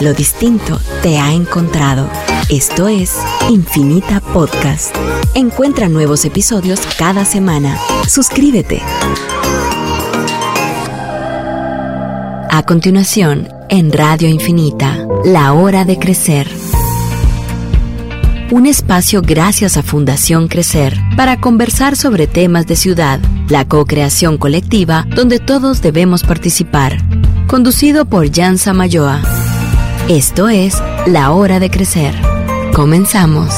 Lo distinto te ha encontrado. Esto es Infinita Podcast. Encuentra nuevos episodios cada semana. Suscríbete. A continuación, en Radio Infinita, La Hora de Crecer. Un espacio gracias a Fundación Crecer para conversar sobre temas de ciudad, la co-creación colectiva donde todos debemos participar. Conducido por Jan Samayoa. Esto es La Hora de Crecer. Comenzamos.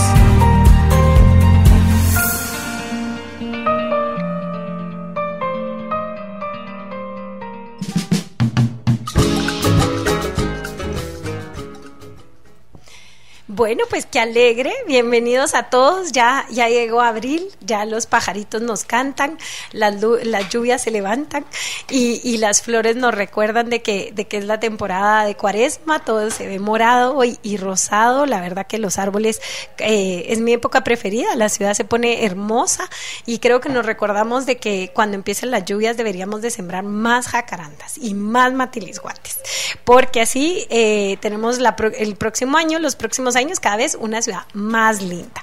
Bueno, pues qué alegre. Bienvenidos a todos. Ya, ya llegó abril, ya los pajaritos nos cantan, las, las lluvias se levantan y, y, las flores nos recuerdan de que, de que es la temporada de cuaresma. Todo se ve morado y, rosado. La verdad que los árboles eh, es mi época preferida. La ciudad se pone hermosa y creo que nos recordamos de que cuando empiecen las lluvias deberíamos de sembrar más jacarandas y más matilisguates. Porque así eh, tenemos la, el próximo año, los próximos años, cada vez una ciudad más linda.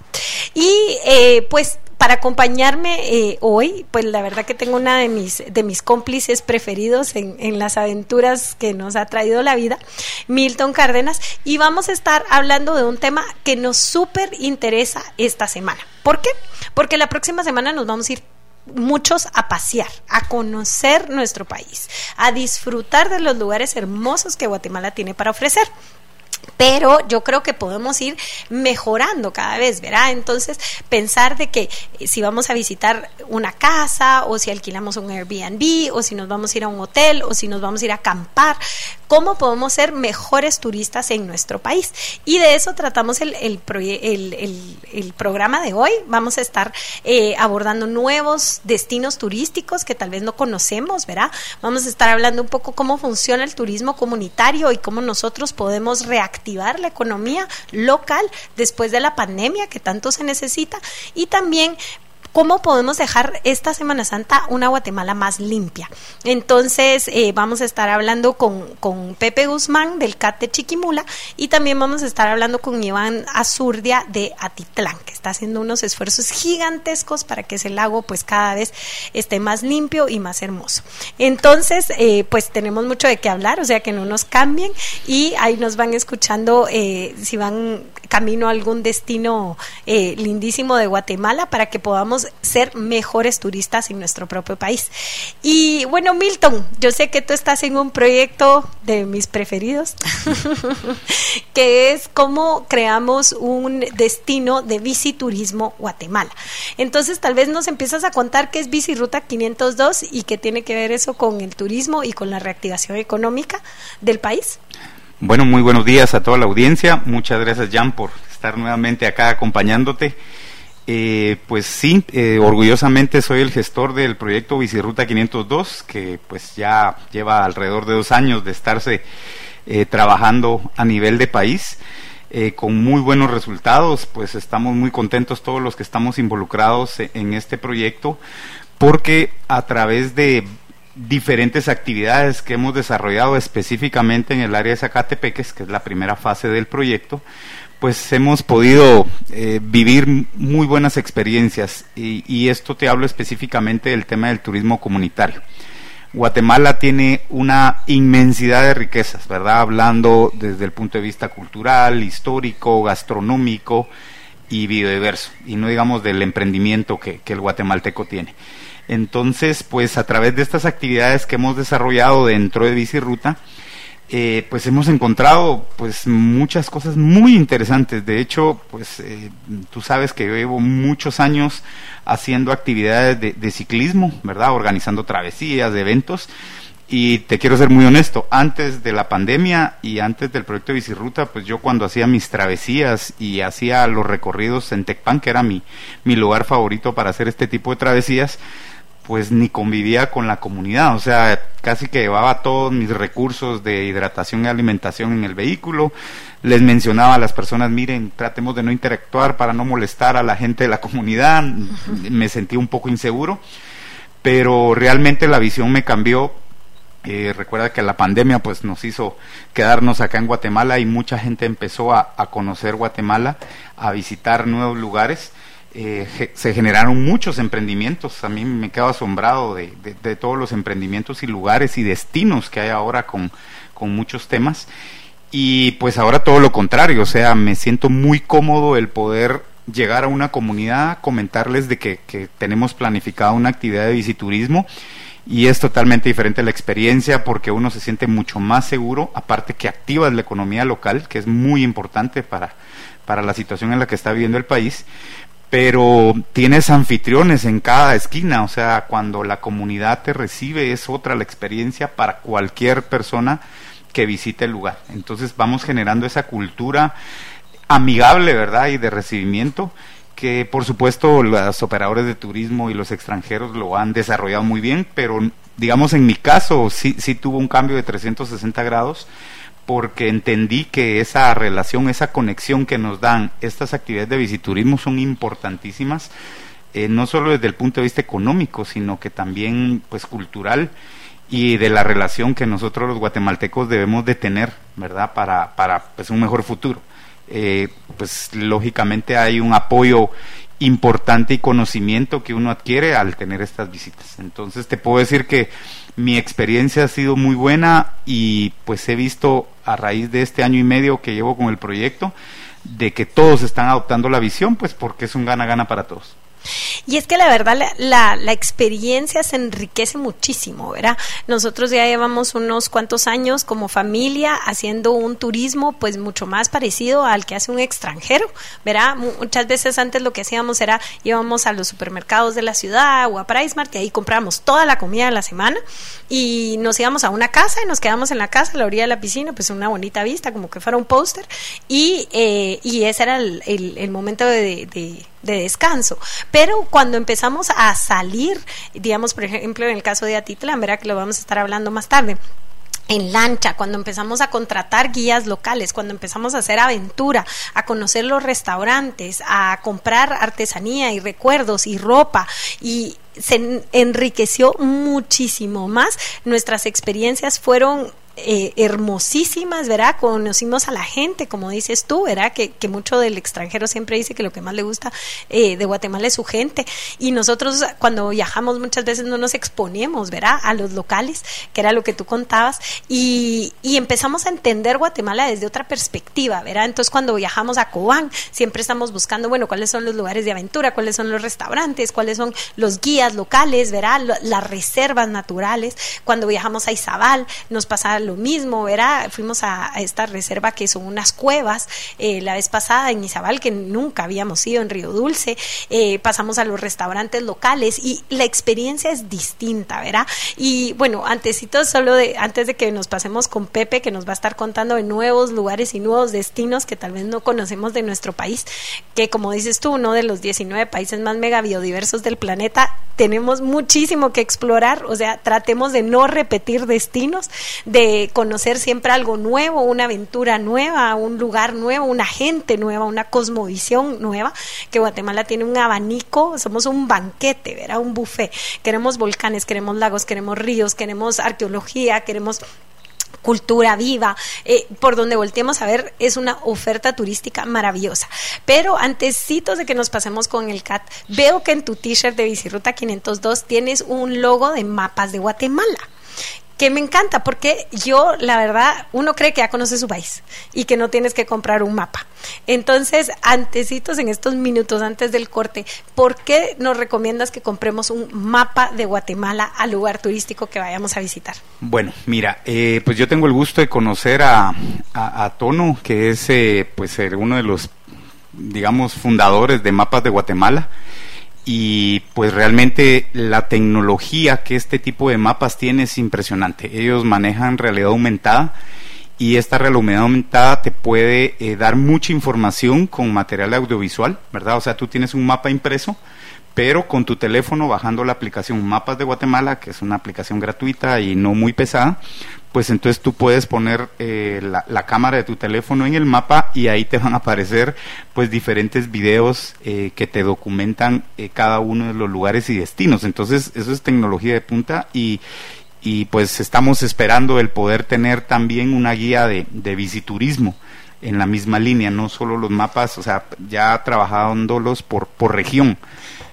Y eh, pues para acompañarme eh, hoy, pues la verdad que tengo una de mis, de mis cómplices preferidos en, en, las aventuras que nos ha traído la vida, Milton Cárdenas, y vamos a estar hablando de un tema que nos súper interesa esta semana. ¿Por qué? Porque la próxima semana nos vamos a ir muchos a pasear, a conocer nuestro país, a disfrutar de los lugares hermosos que Guatemala tiene para ofrecer pero yo creo que podemos ir mejorando cada vez, ¿verdad? Entonces, pensar de que eh, si vamos a visitar una casa o si alquilamos un Airbnb o si nos vamos a ir a un hotel o si nos vamos a ir a acampar, ¿cómo podemos ser mejores turistas en nuestro país? Y de eso tratamos el, el, programa de hoy. Vamos a estar eh, abordando nuevos destinos turísticos que tal vez no conocemos, ¿verdad? Vamos a estar hablando un poco cómo funciona el turismo comunitario y cómo nosotros podemos reactivar activar la economía local después de la pandemia que tanto se necesita y también cómo podemos dejar esta Semana Santa una Guatemala más limpia. Entonces, eh, vamos a estar hablando con, con, Pepe Guzmán del CAT de Chiquimula y también vamos a estar hablando con Iván Azurdia de Atitlán, que está haciendo unos esfuerzos gigantescos para que ese lago pues cada vez esté más limpio y más hermoso. Entonces, eh, pues tenemos mucho de qué hablar, o sea que no nos cambien y ahí nos van escuchando eh, si van camino a algún destino eh, lindísimo de Guatemala para que podamos ser mejores turistas en nuestro propio país. Y bueno, Milton, yo sé que tú estás en un proyecto de mis preferidos, que es cómo creamos un destino de biciturismo Guatemala. Entonces, tal vez nos empiezas a contar qué es Biciruta 502 y qué tiene que ver eso con el turismo y con la reactivación económica del país. Bueno, muy buenos días a toda la audiencia. Muchas gracias, Jan, por estar nuevamente acá acompañándote. Eh, pues sí, eh, orgullosamente soy el gestor del proyecto Biciruta 502, que pues ya lleva alrededor de dos años de estarse eh, trabajando a nivel de país. Eh, con muy buenos resultados, pues estamos muy contentos todos los que estamos involucrados en este proyecto, porque a través de diferentes actividades que hemos desarrollado específicamente en el área de Zacatepeques, que es la primera fase del proyecto, pues hemos podido eh, vivir muy buenas experiencias y, y, esto te hablo específicamente del tema del turismo comunitario. Guatemala tiene una inmensidad de riquezas, ¿verdad? Hablando desde el punto de vista cultural, histórico, gastronómico y biodiverso, y no digamos del emprendimiento que, que el guatemalteco tiene. Entonces, pues a través de estas actividades que hemos desarrollado dentro de Biciruta, eh, pues hemos encontrado pues muchas cosas muy interesantes. De hecho, pues eh, tú sabes que yo llevo muchos años haciendo actividades de, ciclismo, ¿verdad? Organizando travesías, eventos. Y te quiero ser muy honesto, antes de la pandemia y antes del proyecto de Biciruta, pues yo cuando hacía mis travesías y hacía los recorridos en Tecpan, que era mi, mi lugar favorito para hacer este tipo de travesías, pues ni convivía con la comunidad, o sea, casi que llevaba todos mis recursos de hidratación y alimentación en el vehículo, les mencionaba a las personas, miren, tratemos de no interactuar para no molestar a la gente de la comunidad, me sentí un poco inseguro, pero realmente la visión me cambió Eh, recuerda que la pandemia pues nos hizo quedarnos acá en Guatemala y mucha gente empezó a, conocer Guatemala, a visitar nuevos lugares. Eh, se generaron muchos emprendimientos. A mí me quedo asombrado de, todos los emprendimientos y lugares y destinos que hay ahora con, muchos temas. Y pues ahora todo lo contrario, o sea, me siento muy cómodo el poder llegar a una comunidad, comentarles de que, que tenemos planificada una actividad de visiturismo y es totalmente diferente la experiencia porque uno se siente mucho más seguro, aparte que activas la economía local, que es muy importante para, para la situación en la que está viviendo el país, pero tienes anfitriones en cada esquina, o sea, cuando la comunidad te recibe es otra la experiencia para cualquier persona que visite el lugar. Entonces vamos generando esa cultura amigable, ¿verdad? Y de recibimiento que por supuesto los operadores de turismo y los extranjeros lo han desarrollado muy bien, pero digamos en mi caso sí, sí tuvo un cambio de 360 grados porque entendí que esa relación, esa conexión que nos dan estas actividades de visiturismo son importantísimas, eh, no solo desde el punto de vista económico, sino que también pues cultural y de la relación que nosotros los guatemaltecos debemos de tener, ¿verdad? Para, para pues, un mejor futuro. Eh, pues lógicamente hay un apoyo importante y conocimiento que uno adquiere al tener estas visitas. Entonces te puedo decir que mi experiencia ha sido muy buena y pues he visto a raíz de este año y medio que llevo con el proyecto de que todos están adoptando la visión, pues porque es un gana-gana para todos. Y es que la verdad la, la, experiencia se enriquece muchísimo, ¿verdad? Nosotros ya llevamos unos cuantos años como familia haciendo un turismo pues mucho más parecido al que hace un extranjero, ¿verdad? Muchas veces antes lo que hacíamos era íbamos a los supermercados de la ciudad o a PriceMart y ahí compramos toda la comida de la semana y nos íbamos a una casa y nos quedamos en la casa a la orilla de la piscina, pues una bonita vista, como que fuera un póster y, eh, y ese era el, el, momento de de descanso. Pero cuando empezamos a salir, digamos, por ejemplo, en el caso de Atitlán, verá que lo vamos a estar hablando más tarde en lancha, cuando empezamos a contratar guías locales, cuando empezamos a hacer aventura, a conocer los restaurantes, a comprar artesanía y recuerdos y ropa y se enriqueció muchísimo más. Nuestras experiencias fueron eh, hermosísimas, ¿verdad? Conocimos a la gente, como dices tú, ¿verdad? Que, mucho del extranjero siempre dice que lo que más le gusta eh, de Guatemala es su gente. Y nosotros cuando viajamos muchas veces no nos exponemos, ¿verdad? A los locales, que era lo que tú contabas, y, empezamos a entender Guatemala desde otra perspectiva, ¿verdad? Entonces cuando viajamos a Cobán, siempre estamos buscando, bueno, cuáles son los lugares de aventura, cuáles son los restaurantes, cuáles son los guías locales, ¿verdad? Las reservas naturales. Cuando viajamos a Izabal, nos pasa lo mismo, ¿verdad? Fuimos a, esta reserva que son unas cuevas eh, la vez pasada en Izabal, que nunca habíamos ido en Río Dulce, eh, pasamos a los restaurantes locales y la experiencia es distinta, ¿verdad? Y bueno, antesito solo de, antes de que nos pasemos con Pepe, que nos va a estar contando de nuevos lugares y nuevos destinos que tal vez no conocemos de nuestro país, que como dices tú, uno de los 19 países más mega biodiversos del planeta, tenemos muchísimo que explorar, o sea, tratemos de no repetir destinos, de conocer siempre algo nuevo, una aventura nueva, un lugar nuevo, una gente nueva, una cosmovisión nueva, que Guatemala tiene un abanico, somos un banquete, ¿verdad? Un buffet. Queremos volcanes, queremos lagos, queremos ríos, queremos arqueología, queremos cultura viva, eh, por donde volteemos a ver, es una oferta turística maravillosa. Pero antesitos de que nos pasemos con el CAT, veo que en tu t-shirt de Bicirruta 502 tienes un logo de mapas de Guatemala que me encanta porque yo, la verdad, uno cree que ya conoce su país y que no tienes que comprar un mapa. Entonces, antecitos en estos minutos antes del corte, ¿por qué nos recomiendas que compremos un mapa de Guatemala al lugar turístico que vayamos a visitar? Bueno, mira, eh, pues yo tengo el gusto de conocer a, a, Tono, que es eh, pues uno de los, digamos, fundadores de Mapas de Guatemala y pues realmente la tecnología que este tipo de mapas tiene es impresionante. Ellos manejan realidad aumentada y esta realidad aumentada te puede eh, dar mucha información con material audiovisual, ¿verdad? O sea, tú tienes un mapa impreso, pero con tu teléfono bajando la aplicación Mapas de Guatemala, que es una aplicación gratuita y no muy pesada, pues entonces tú puedes poner eh, la, cámara de tu teléfono en el mapa y ahí te van a aparecer pues diferentes videos eh, que te documentan eh, cada uno de los lugares y destinos. Entonces eso es tecnología de punta y, y pues estamos esperando el poder tener también una guía de, de visiturismo en la misma línea, no solo los mapas, o sea, ya trabajándolos por, por región.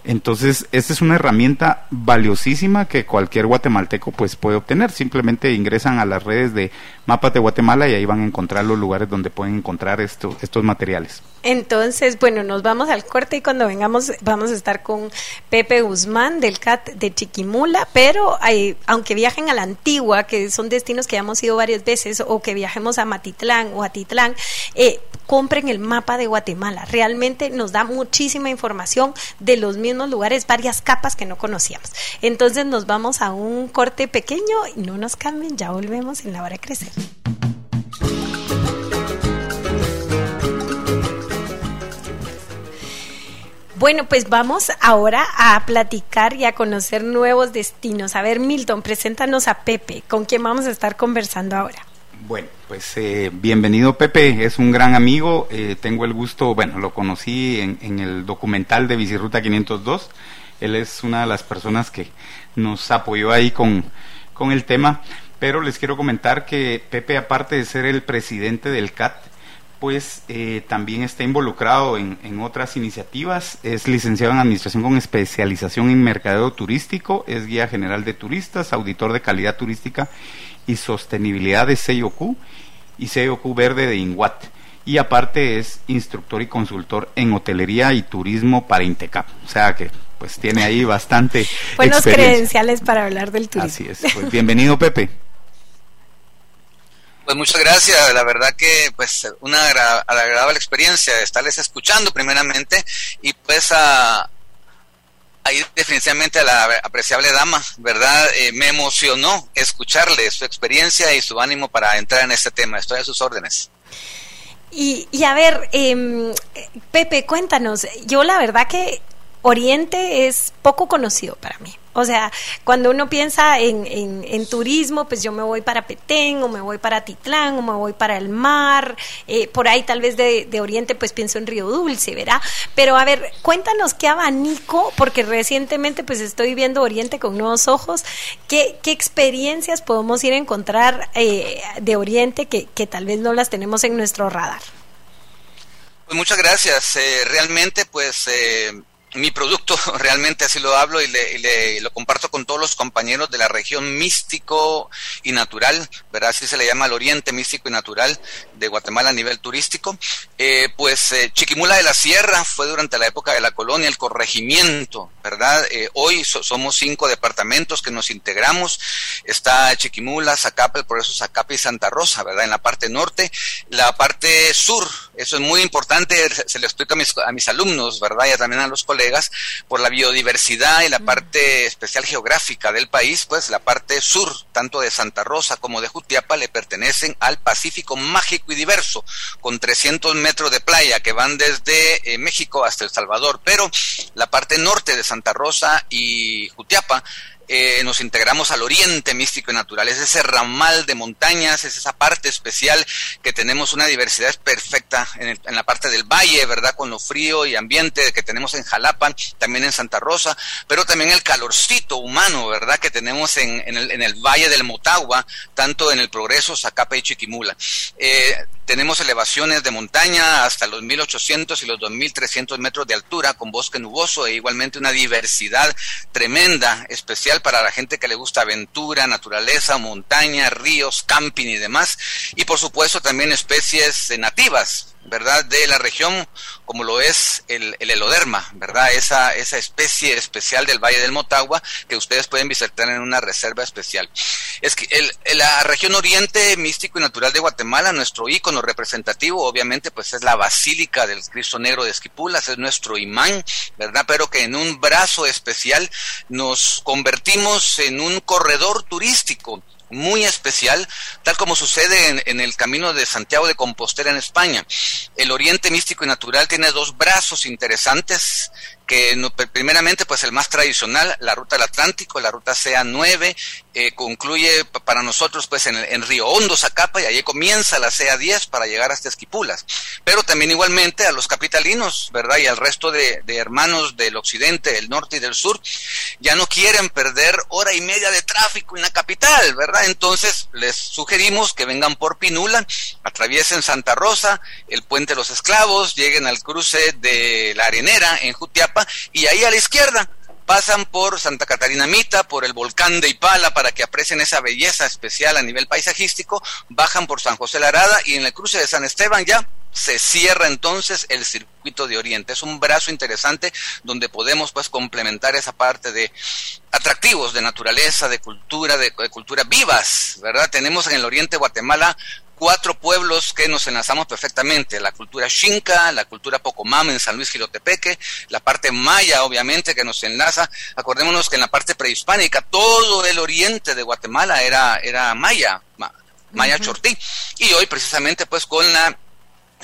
Entonces, esta es una herramienta valiosísima que cualquier guatemalteco pues puede obtener. Simplemente ingresan a las redes de Mapas de Guatemala y ahí van a encontrar los lugares donde pueden encontrar esto, estos materiales. Entonces, bueno, nos vamos al corte y cuando vengamos vamos a estar con Pepe Guzmán del CAT de Chiquimula, pero aunque viajen a la antigua, que son destinos que ya hemos ido varias veces, o que viajemos a Matitlán o a Titlán, eh, compren el mapa de Guatemala. Realmente nos da muchísima información de los mismos lugares, varias capas que no conocíamos. Entonces nos vamos a un corte pequeño y no nos cambien, ya volvemos en la hora de crecer. Bueno, pues vamos ahora a platicar y a conocer nuevos destinos. A ver, Milton, preséntanos a Pepe, con quien vamos a estar conversando ahora. Bueno, pues eh, bienvenido Pepe, es un gran amigo, eh, tengo el gusto, bueno, lo conocí en, en, el documental de Bicirruta 502, él es una de las personas que nos apoyó ahí con, con el tema, pero les quiero comentar que Pepe, aparte de ser el presidente del CAT, pues eh, también está involucrado en, en, otras iniciativas, es licenciado en Administración con especialización en Mercadeo Turístico, es guía general de turistas, auditor de calidad turística y sostenibilidad de CIOQ y CIOQ Verde de INWAT. Y aparte es instructor y consultor en hotelería y turismo para Intecap. O sea que pues tiene ahí bastante buenos credenciales para hablar del turismo. Así es. Pues bienvenido Pepe. Pues muchas gracias, la verdad que pues una agradable experiencia estarles escuchando primeramente y pues a, ahí definitivamente a la apreciable dama, ¿verdad? Eh, me emocionó escucharle su experiencia y su ánimo para entrar en este tema. Estoy a sus órdenes. Y, y a ver, eh, Pepe, cuéntanos, yo la verdad que Oriente es poco conocido para mí. O sea, cuando uno piensa en, en, turismo, pues yo me voy para Petén, o me voy para Titlán, o me voy para el mar, eh, por ahí tal vez de, de, Oriente, pues pienso en Río Dulce, ¿verdad? Pero a ver, cuéntanos qué abanico, porque recientemente pues estoy viendo Oriente con nuevos ojos, qué, qué experiencias podemos ir a encontrar eh, de Oriente que, que tal vez no las tenemos en nuestro radar. Pues muchas gracias. Eh, realmente, pues eh, mi producto, realmente así lo hablo y, le, lo comparto con todos los compañeros de la región místico y natural, ¿verdad? Así se le llama el oriente místico y natural de Guatemala a nivel turístico. Eh, pues eh, Chiquimula de la Sierra fue durante la época de la colonia el corregimiento, ¿verdad? Eh, hoy so, somos cinco departamentos que nos integramos. Está Chiquimula, Zacapa, por eso Zacapa y Santa Rosa, ¿verdad? En la parte norte. La parte sur, eso es muy importante, se lo explico a mis, a mis alumnos, ¿verdad? Y también a los colegas por la biodiversidad y la parte especial geográfica del país, pues la parte sur, tanto de Santa Rosa como de Jutiapa, le pertenecen al Pacífico mágico y diverso, con 300 metros de playa que van desde eh, México hasta El Salvador. Pero la parte norte de Santa Rosa y Jutiapa eh, nos integramos al oriente místico y natural. Es ese ramal de montañas, es esa parte especial que tenemos una diversidad perfecta en, el, en, la parte del valle, ¿verdad? Con lo frío y ambiente que tenemos en Jalapan, también en Santa Rosa, pero también el calorcito humano, ¿verdad? Que tenemos en, en el, valle del Motagua, tanto en el Progreso, Zacapa y Chiquimula. Eh, tenemos elevaciones de montaña hasta los 1800 y los 2300 metros de altura con bosque nuboso e igualmente una diversidad tremenda, especial para la gente que le gusta aventura, naturaleza, montaña, ríos, camping y demás. Y por supuesto también especies nativas, ¿verdad? De la región, como lo es el, el, ¿verdad? Esa, esa especie especial del Valle del Motagua que ustedes pueden visitar en una reserva especial. Es que el, la región oriente místico y natural de Guatemala, nuestro ícono representativo, obviamente, pues es la Basílica del Cristo Negro de Esquipulas, es nuestro imán, ¿verdad? Pero que en un brazo especial nos convertimos en un corredor turístico muy especial, tal como sucede en, el camino de Santiago de Compostela en España. El Oriente Místico y Natural tiene dos brazos interesantes que primeramente pues el más tradicional, la ruta del Atlántico, la ruta CA9, eh, concluye para nosotros pues en, en, Río Hondo, Zacapa, y allí comienza la CA10 para llegar hasta Esquipulas. Pero también igualmente a los capitalinos, ¿verdad? Y al resto de, de hermanos del occidente, del norte y del sur, ya no quieren perder hora y media de tráfico en la capital, ¿verdad? Entonces les sugerimos que vengan por Pinula, atraviesen Santa Rosa, el puente de los esclavos, lleguen al cruce de la Arenera en Jutiapa y ahí a la izquierda pasan por Santa Catarina Mita, por el volcán de Ipala para que aprecien esa belleza especial a nivel paisajístico, bajan por San José Larada y en el cruce de San Esteban ya se cierra entonces el circuito de Oriente. Es un brazo interesante donde podemos pues complementar esa parte de atractivos de naturaleza, de cultura, de, de cultura vivas, ¿verdad? Tenemos en el Oriente Guatemala cuatro pueblos que nos enlazamos perfectamente, la cultura xinca, la cultura pocomam en San Luis Gilotepeque, la parte maya obviamente que nos enlaza, acordémonos que en la parte prehispánica todo el oriente de Guatemala era, era maya, maya chortí, y hoy precisamente pues con la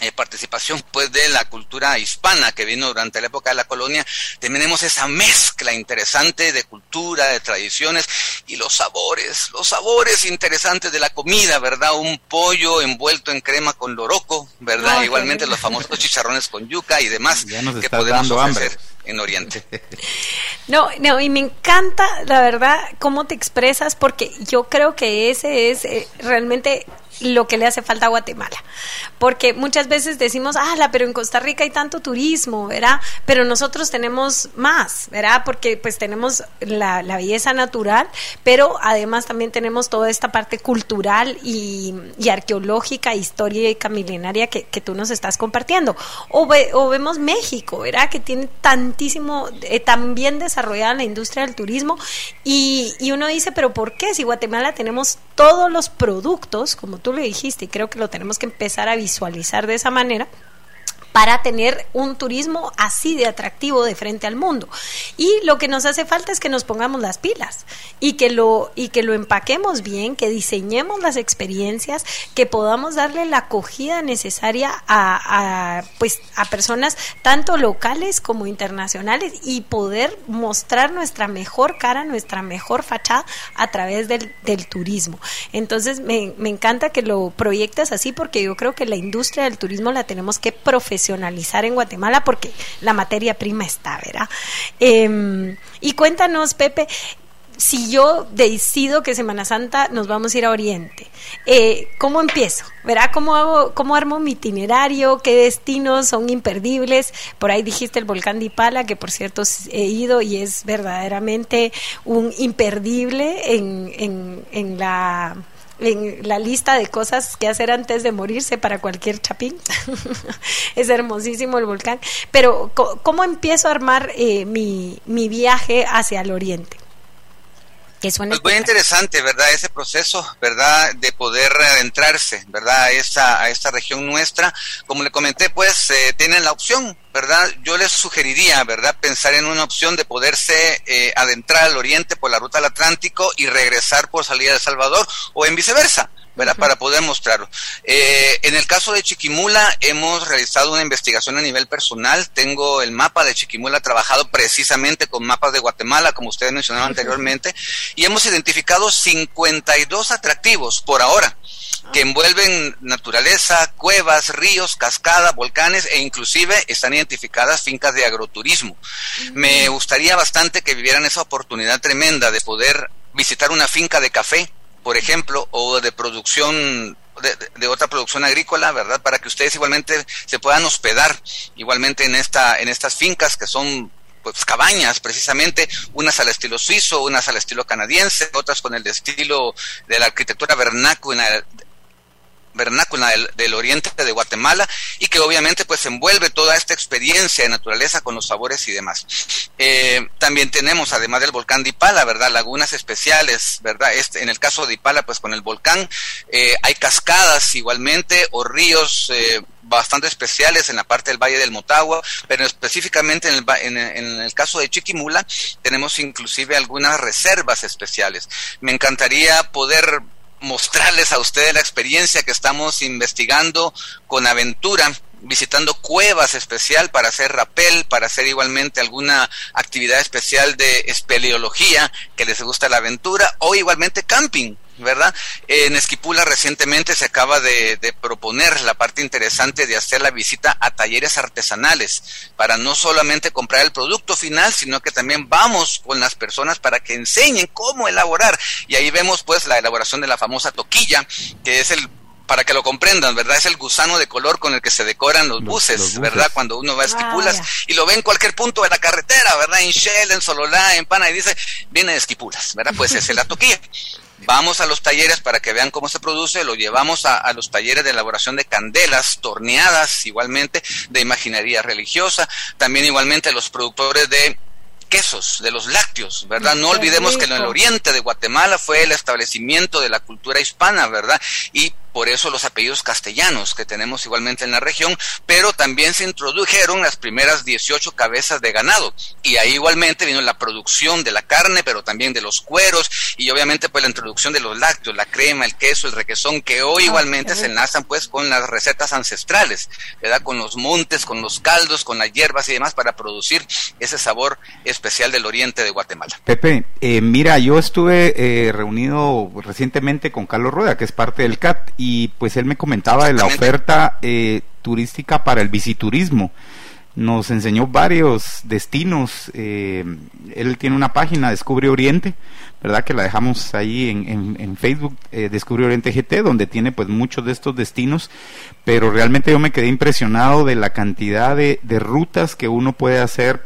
eh, participación pues de la cultura hispana que vino durante la época de la colonia, tenemos esa mezcla interesante de cultura, de tradiciones y los sabores, los sabores interesantes de la comida, ¿verdad? Un pollo envuelto en crema con loroco, ¿verdad? Igualmente los famosos chicharrones con yuca y demás que podemos ofrecer en Oriente. No, no, y me encanta, la verdad, cómo te expresas, porque yo creo que ese es eh, realmente lo que le hace falta a Guatemala. Porque muchas veces decimos, ah, pero en Costa Rica hay tanto turismo, ¿verdad? Pero nosotros tenemos más, ¿verdad? Porque pues tenemos la, belleza natural, pero además también tenemos toda esta parte cultural y, arqueológica, histórica, milenaria que, que, tú nos estás compartiendo. O, o vemos México, ¿verdad? Que tiene tantísimo, eh, tan bien desarrollada la industria del turismo y, y uno dice, pero ¿por qué? Si Guatemala tenemos todos los productos, como tú lo dijiste, y creo que lo tenemos que empezar a visualizar de esa manera, para tener un turismo así de atractivo de frente al mundo. Y lo que nos hace falta es que nos pongamos las pilas y que lo y que lo empaquemos bien, que diseñemos las experiencias, que podamos darle la acogida necesaria a, pues a personas tanto locales como internacionales y poder mostrar nuestra mejor cara, nuestra mejor fachada a través del, del turismo. Entonces me, me encanta que lo proyectes así porque yo creo que la industria del turismo la tenemos que profesionalizar profesionalizar en Guatemala porque la materia prima está, ¿verdad? Em, y cuéntanos, Pepe, si yo decido que Semana Santa nos vamos a ir a Oriente, eh, ¿cómo empiezo? ¿Verá cómo hago, cómo armo mi itinerario? ¿Qué destinos son imperdibles? Por ahí dijiste el volcán de Ipala, que por cierto he ido y es verdaderamente un imperdible en, en, en la en la lista de cosas que hacer antes de morirse para cualquier chapín. es hermosísimo el volcán. Pero, ¿cómo empiezo a armar eh, mi, mi viaje hacia el oriente? Que pues muy interesante, ¿verdad? Ese proceso, ¿verdad? De poder adentrarse, ¿verdad? A esta, a esta región nuestra. Como le comenté, pues eh, tienen la opción, ¿verdad? Yo les sugeriría, ¿verdad? Pensar en una opción de poderse eh, adentrar al oriente por la ruta del Atlántico y regresar por salida de El Salvador o en viceversa. ¿Verdad? Para poder mostrarlo. Eh, en el caso de Chiquimula, hemos realizado una investigación a nivel personal. Tengo el mapa de Chiquimula trabajado precisamente con mapas de Guatemala, como ustedes mencionaron anteriormente, y hemos identificado 52 atractivos por ahora que envuelven naturaleza, cuevas, ríos, cascadas, volcanes e inclusive están identificadas fincas de agroturismo. Me gustaría bastante que vivieran esa oportunidad tremenda de poder visitar una finca de café, por ejemplo, o de producción de, otra producción agrícola, ¿verdad? Para que ustedes igualmente se puedan hospedar igualmente en esta en estas fincas que son pues cabañas precisamente, unas al estilo suizo, unas al estilo canadiense, otras con el estilo de la arquitectura vernácula vernácula del, oriente de Guatemala y que obviamente pues envuelve toda esta experiencia de naturaleza con los sabores y demás. Eh, también tenemos, además del volcán de Ipala, ¿verdad? Lagunas especiales, ¿verdad? Este, en el caso de Ipala, pues con el volcán eh, hay cascadas igualmente o ríos eh, bastante especiales en la parte del Valle del Motagua, pero específicamente en el, en, en el caso de Chiquimula tenemos inclusive algunas reservas especiales. Me encantaría poder mostrarles a ustedes la experiencia que estamos investigando con aventura, visitando cuevas especial para hacer rapel, para hacer igualmente alguna actividad especial de espeleología que les gusta la aventura o igualmente camping. ¿Verdad? En Esquipula recientemente se acaba de, de, proponer la parte interesante de hacer la visita a talleres artesanales para no solamente comprar el producto final, sino que también vamos con las personas para que enseñen cómo elaborar. Y ahí vemos pues la elaboración de la famosa toquilla, que es el para que lo comprendan, ¿verdad? Es el gusano de color con el que se decoran los, buses, ¿verdad? Cuando uno va a Esquipulas y lo ve en cualquier punto de la carretera, ¿verdad? En Shell, en Sololá, en Pana, y dice, viene de Esquipulas, ¿verdad? Pues es la toquilla. Vamos a los talleres para que vean cómo se produce, lo llevamos a, a, los talleres de elaboración de candelas, torneadas, igualmente de imaginería religiosa, también igualmente los productores de quesos, de los lácteos, ¿verdad? No olvidemos que en el oriente de Guatemala fue el establecimiento de la cultura hispana, ¿verdad? Y por eso los apellidos castellanos que tenemos igualmente en la región, pero también se introdujeron las primeras 18 cabezas de ganado y ahí igualmente vino la producción de la carne, pero también de los cueros y obviamente pues la introducción de los lácteos, la crema, el queso, el requesón, que hoy igualmente se enlazan pues con las recetas ancestrales, ¿verdad? Con los montes, con los caldos, con las hierbas y demás para producir ese sabor especial del oriente de Guatemala. Pepe, eh, mira, yo estuve eh, reunido recientemente con Carlos Rueda, que es parte del CAT, y pues él me comentaba de la oferta eh, turística para el visiturismo. Nos enseñó varios destinos. Eh, él tiene una página, Descubre Oriente, ¿verdad? Que la dejamos ahí en, en, Facebook, eh, Descubre Oriente GT, donde tiene pues muchos de estos destinos. Pero realmente yo me quedé impresionado de la cantidad de, de rutas que uno puede hacer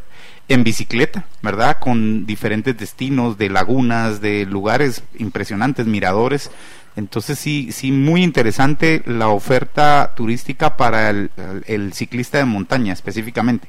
en bicicleta, ¿verdad? Con diferentes destinos de lagunas, de lugares impresionantes, miradores. Entonces sí, sí, muy interesante la oferta turística para el, el ciclista de montaña específicamente.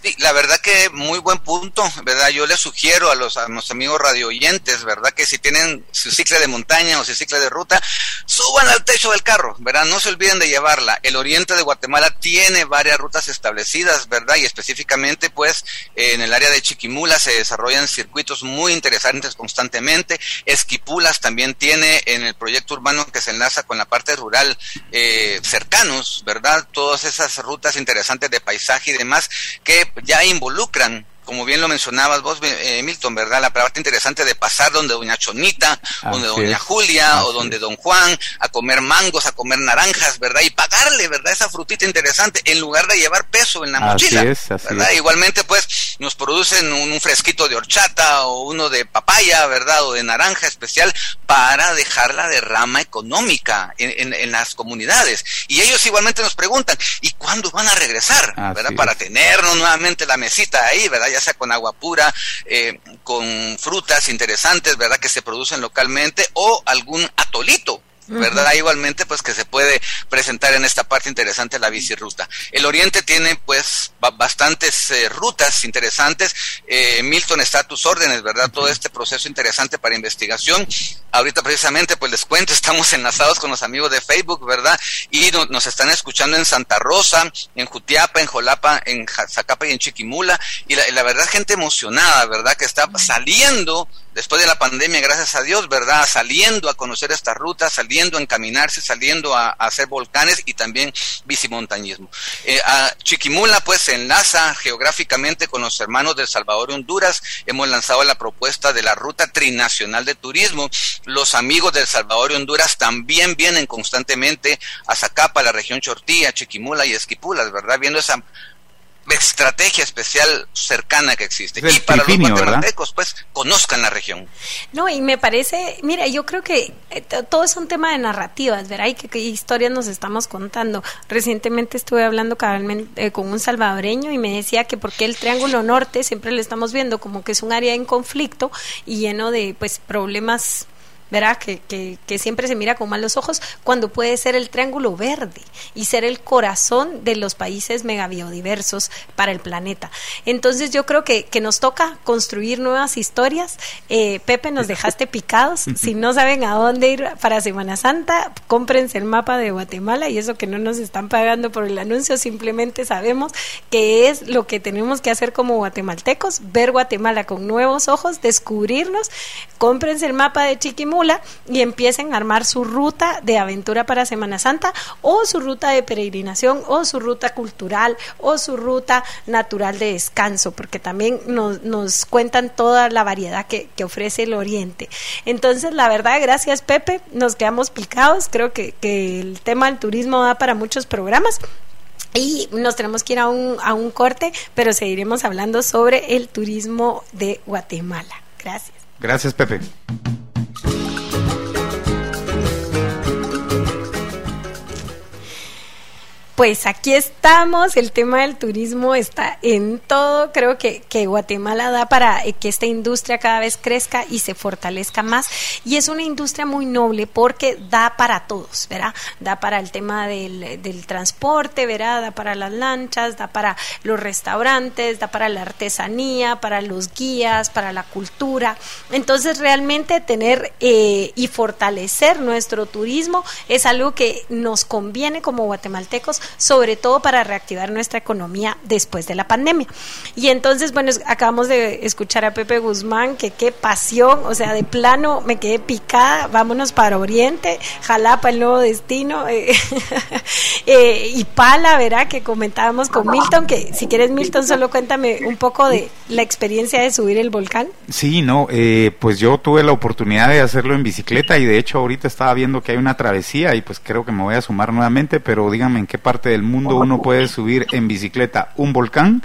Sí, la verdad que muy buen punto, ¿verdad? Yo les sugiero a los, amigos radio oyentes, ¿verdad? Que si tienen su cicla de montaña o su cicla de ruta, suban al techo del carro, ¿verdad? No se olviden de llevarla. El oriente de Guatemala tiene varias rutas establecidas, ¿verdad? Y específicamente, pues, en el área de Chiquimula se desarrollan circuitos muy interesantes constantemente. Esquipulas también tiene en el proyecto urbano que se enlaza con la parte rural eh, cercanos, ¿verdad? Todas esas rutas interesantes de paisaje y demás que ya involucran como bien lo mencionabas vos, eh, Milton, ¿verdad? La parte interesante de pasar donde doña Chonita, donde doña Julia o donde don Juan, a comer mangos, a comer naranjas, ¿verdad? Y pagarle, ¿verdad? Esa frutita interesante en lugar de llevar peso en la mochila, ¿verdad? Igualmente, pues, nos producen un, un, fresquito de horchata o uno de papaya, ¿verdad? O de naranja especial para dejar la derrama económica en, en, en las comunidades. Y ellos igualmente nos preguntan, ¿y cuándo van a regresar? ¿Verdad? Para tenernos nuevamente la mesita ahí, ¿verdad? Ya sea con agua pura, eh, con frutas interesantes, ¿verdad? Que se producen localmente o algún atolito, ¿verdad? Uh -huh. Igualmente, pues que se puede presentar en esta parte interesante la bicirruta. El Oriente tiene, pues, bastantes eh, rutas interesantes. Eh, Milton está a tus órdenes, ¿verdad? Todo este proceso interesante para investigación. Ahorita, precisamente, pues les cuento, estamos enlazados con los amigos de Facebook, ¿verdad? Y no, nos están escuchando en Santa Rosa, en Jutiapa, en Jolapa, en Zacapa y en Chiquimula. Y la, la verdad, gente emocionada, ¿verdad? Que está saliendo después de la pandemia, gracias a Dios, ¿verdad? Saliendo a conocer esta ruta, saliendo a encaminarse, saliendo a, hacer volcanes y también bicimontañismo. Eh, Chiquimula, pues, se enlaza geográficamente con los hermanos del Salvador y Honduras. Hemos lanzado la propuesta de la Ruta Trinacional de Turismo. Los amigos del Salvador y Honduras también vienen constantemente a Zacapa, la región Chortilla, Chiquimula y Esquipulas, ¿verdad? Viendo esa estrategia especial cercana que existe. y para los guatemaltecos, pues, conozcan la región. No, y me parece, mira, yo creo que eh, todo es un tema de narrativas, ¿verdad? Y qué, qué historias nos estamos contando. Recientemente estuve hablando cabalmente, eh, con un salvadoreño y me decía que porque el Triángulo Norte siempre lo estamos viendo como que es un área en conflicto y lleno de, pues, problemas ¿verdad? Que, que, que, siempre se mira con malos ojos, cuando puede ser el triángulo verde y ser el corazón de los países megabiodiversos para el planeta. Entonces yo creo que, que nos toca construir nuevas historias. Eh, Pepe, nos dejaste picados. Si no saben a dónde ir para Semana Santa, cómprense el mapa de Guatemala y eso que no nos están pagando por el anuncio, simplemente sabemos que es lo que tenemos que hacer como guatemaltecos, ver Guatemala con nuevos ojos, descubrirnos. Cómprense el mapa de Chiquimú Y empiecen a armar su ruta de aventura para Semana Santa o su ruta de peregrinación o su ruta cultural o su ruta natural de descanso, porque también nos, cuentan toda la variedad que, que, ofrece el Oriente. Entonces, la verdad, gracias Pepe, nos quedamos picados, creo que, que el tema del turismo da para muchos programas. Y nos tenemos que ir a un, a un corte, pero seguiremos hablando sobre el turismo de Guatemala. Gracias. Gracias, Pepe. Pues aquí estamos, el tema del turismo está en todo, creo que, Guatemala da para eh, que esta industria cada vez crezca y se fortalezca más y es una industria muy noble porque da para todos, ¿verdad? Da para el tema del, del transporte, ¿verdad? Da para las lanchas, da para los restaurantes, da para la artesanía, para los guías, para la cultura. Entonces realmente tener eh, y fortalecer nuestro turismo es algo que nos conviene como guatemaltecos sobre todo para reactivar nuestra economía después de la pandemia. Y entonces, bueno, acabamos de escuchar a Pepe Guzmán, que qué pasión, o sea, de plano me quedé picada, vámonos para Oriente, Jalapa, el nuevo destino, eh, eh, y Pala, ¿verdad? Que comentábamos con Milton, que si quieres, Milton, solo cuéntame un poco de la experiencia de subir el volcán. Sí, no, eh, pues yo tuve la oportunidad de hacerlo en bicicleta y de hecho ahorita estaba viendo que hay una travesía y pues creo que me voy a sumar nuevamente, pero díganme en qué parte del mundo uno puede subir en bicicleta un volcán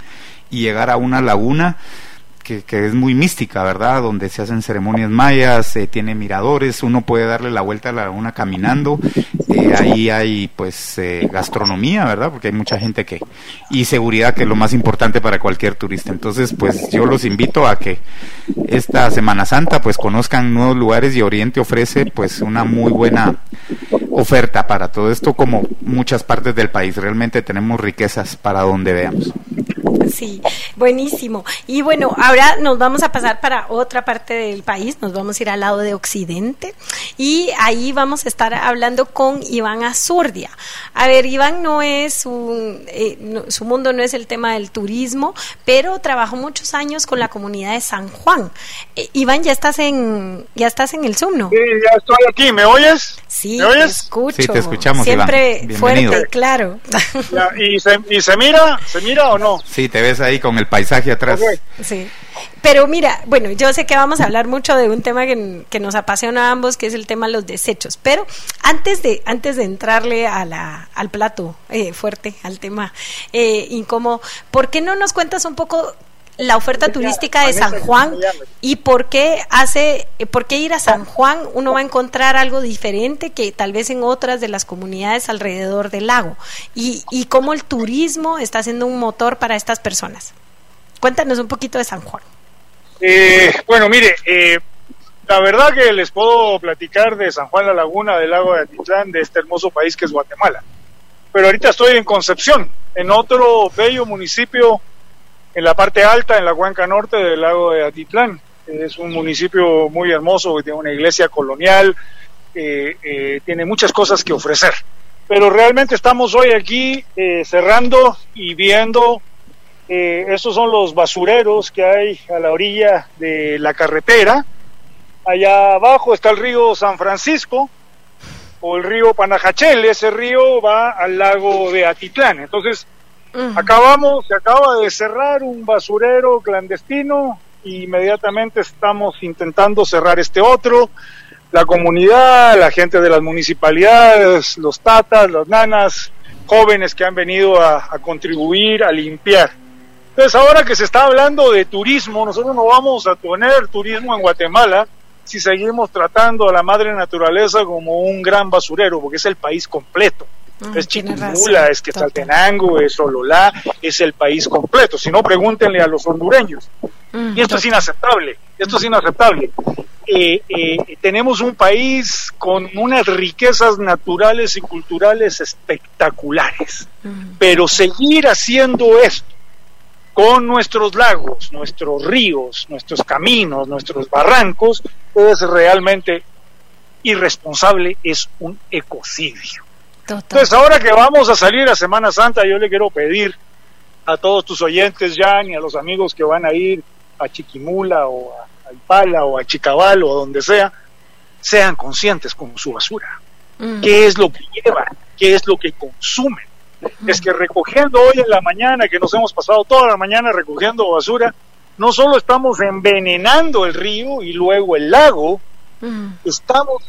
y llegar a una laguna que, es muy mística, ¿verdad? Donde se hacen ceremonias mayas, eh, tiene miradores, uno puede darle la vuelta a la laguna caminando, eh, ahí hay pues eh, gastronomía, ¿verdad? Porque hay mucha gente que... y seguridad que es lo más importante para cualquier turista. Entonces pues yo los invito a que esta Semana Santa pues conozcan nuevos lugares y Oriente ofrece pues una muy buena oferta para todo esto como muchas partes del país. Realmente tenemos riquezas para donde veamos. Sí, buenísimo. Y bueno, ahora nos vamos a pasar para otra parte del país, nos vamos a ir al lado de Occidente y ahí vamos a estar hablando con Iván Azurdia. A ver, Iván no es un, eh, su mundo no es el tema del turismo, pero trabajó muchos años con la comunidad de San Juan. Eh, Iván, ya estás en, ya estás en el Zoom, ¿no? Sí, ya estoy aquí. ¿Me oyes? Sí, ¿Me oyes? te escucho. Sí, te escuchamos, Siempre fuerte, claro. ¿y, se, ¿Y se mira? ¿Se mira o no? Sí, te ves ahí con el paisaje atrás. Sí. Pero mira, bueno, yo sé que vamos a hablar mucho de un tema que, que, nos apasiona a ambos, que es el tema de los desechos. Pero antes de, antes de entrarle a la, al plato eh, fuerte, al tema eh, incómodo, ¿por qué no nos cuentas un poco la oferta turística de San Juan y por qué hace, por qué ir a San Juan uno va a encontrar algo diferente que tal vez en otras de las comunidades alrededor del lago y, y cómo el turismo está siendo un motor para estas personas. Cuéntanos un poquito de San Juan. Eh, bueno, mire, eh, la verdad que les puedo platicar de San Juan la Laguna, del lago de Atitlán, de este hermoso país que es Guatemala. Pero ahorita estoy en Concepción, en otro bello municipio en la parte alta, en la cuenca norte del lago de Atitlán. Es un municipio muy hermoso, que tiene una iglesia colonial, eh, tiene muchas cosas que ofrecer. Pero realmente estamos hoy aquí eh, cerrando y viendo, eh, estos son los basureros que hay a la orilla de la carretera. Allá abajo está el río San Francisco, o el río Panajachel, ese río va al lago de Atitlán. Entonces, Acabamos, se acaba de cerrar un basurero clandestino e inmediatamente estamos intentando cerrar este otro. La comunidad, la gente de las municipalidades, los tatas, las nanas, jóvenes que han venido a, a contribuir a limpiar. Entonces ahora que se está hablando de turismo, nosotros no vamos a tener turismo en Guatemala si seguimos tratando a la madre naturaleza como un gran basurero, porque es el país completo. Ah, es Chiquimula, es Quetzaltenango, es Ololá, es el país completo. Si no, pregúntenle a los hondureños. Mm, y esto es inaceptable, esto es inaceptable. Eh, eh, tenemos un país con unas riquezas naturales y culturales espectaculares, mm. pero seguir haciendo esto con nuestros lagos, nuestros ríos, nuestros caminos, nuestros barrancos, es realmente irresponsable, es un ecocidio. Entonces, ahora que vamos a salir a Semana Santa, yo le quiero pedir a todos tus oyentes, Jan, y a los amigos que van a ir a Chiquimula o a Ipala o a Chicabal o donde sea, sean conscientes con su basura. Mm. ¿Qué es lo que llevan? ¿Qué es lo que consumen? Mm. Es que recogiendo hoy en la mañana, que nos hemos pasado toda la mañana recogiendo basura, no solo estamos envenenando el río y luego el lago, mm. estamos